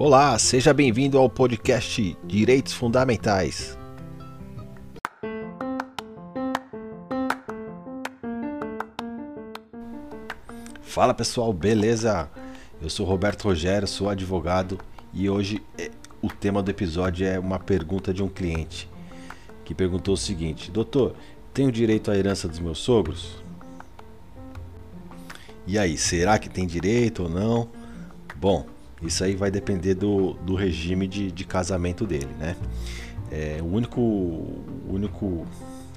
Olá, seja bem-vindo ao podcast Direitos Fundamentais. Fala pessoal, beleza? Eu sou Roberto Rogério, sou advogado e hoje é, o tema do episódio é uma pergunta de um cliente que perguntou o seguinte: Doutor, tenho direito à herança dos meus sogros? E aí, será que tem direito ou não? Bom, isso aí vai depender do, do regime de, de casamento dele, né? É, o único, o único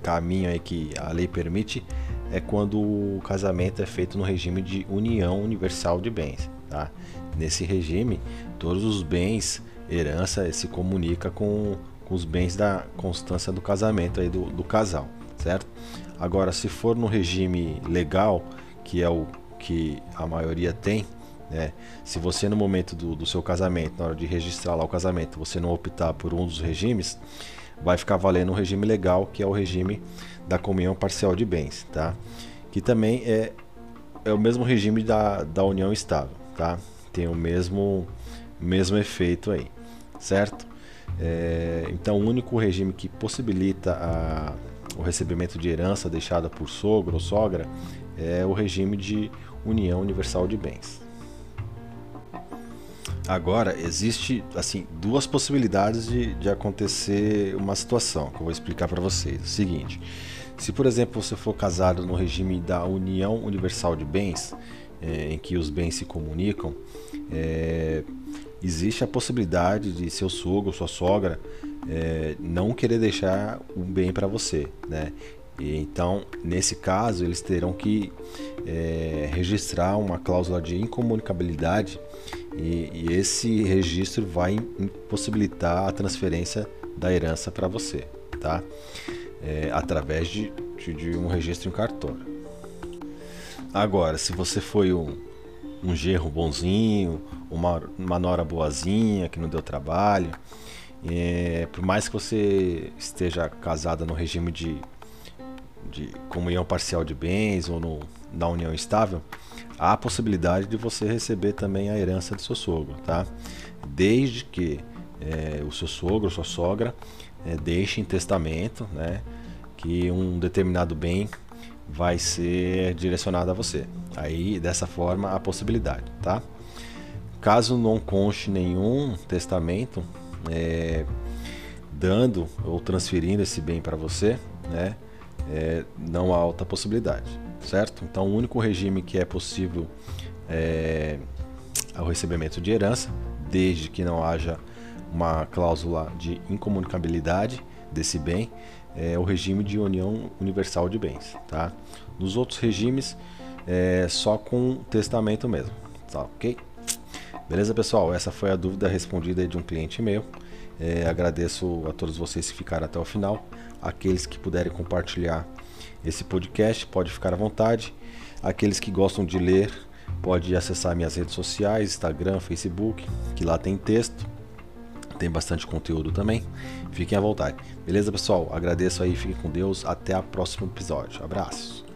caminho aí que a lei permite é quando o casamento é feito no regime de união universal de bens, tá? Nesse regime, todos os bens, herança, se comunica com, com os bens da constância do casamento aí do, do casal, certo? Agora, se for no regime legal, que é o que a maioria tem, né? Se você no momento do, do seu casamento, na hora de registrar lá o casamento, você não optar por um dos regimes, vai ficar valendo o regime legal, que é o regime da comunhão parcial de bens, tá? Que também é, é o mesmo regime da, da união estável, tá? Tem o mesmo, mesmo efeito aí, certo? É, então, o único regime que possibilita a, o recebimento de herança deixada por sogro ou sogra é o regime de união universal de bens. Agora, existe assim duas possibilidades de, de acontecer uma situação que eu vou explicar para vocês. O seguinte, se por exemplo você for casado no regime da União Universal de Bens, é, em que os bens se comunicam, é, existe a possibilidade de seu sogro ou sua sogra é, não querer deixar um bem para você, né? E, então, nesse caso, eles terão que registrar uma cláusula de incomunicabilidade e, e esse registro vai impossibilitar a transferência da herança para você, tá? É, através de, de, de, um registro em cartório. Agora, se você foi um, um gerro bonzinho, uma, uma nora boazinha que não deu trabalho, é, por mais que você esteja casada no regime de, de comunhão parcial de bens ou no, na união estável, há a possibilidade de você receber também a herança do seu sogro, tá? Desde que é, o seu sogro ou sua sogra é, deixe em testamento, né, que um determinado bem vai ser direcionado a você. Aí, dessa forma, a possibilidade, tá? Caso não conste nenhum testamento é, dando ou transferindo esse bem para você, né, é, não há alta possibilidade certo? Então, o único regime que é possível é o recebimento de herança, desde que não haja uma cláusula de incomunicabilidade desse bem, é o regime de união universal de bens, tá? Nos outros regimes, é só com testamento mesmo, tá ok? Beleza, pessoal? Essa foi a dúvida respondida de um cliente meu. É, agradeço a todos vocês que ficaram até o final, aqueles que puderem compartilhar esse podcast, pode ficar à vontade. Aqueles que gostam de ler, pode acessar minhas redes sociais, Instagram, Facebook, que lá tem texto. Tem bastante conteúdo também. Fiquem à vontade. Beleza, pessoal? Agradeço aí, fiquem com Deus. Até o próximo episódio. Abraços.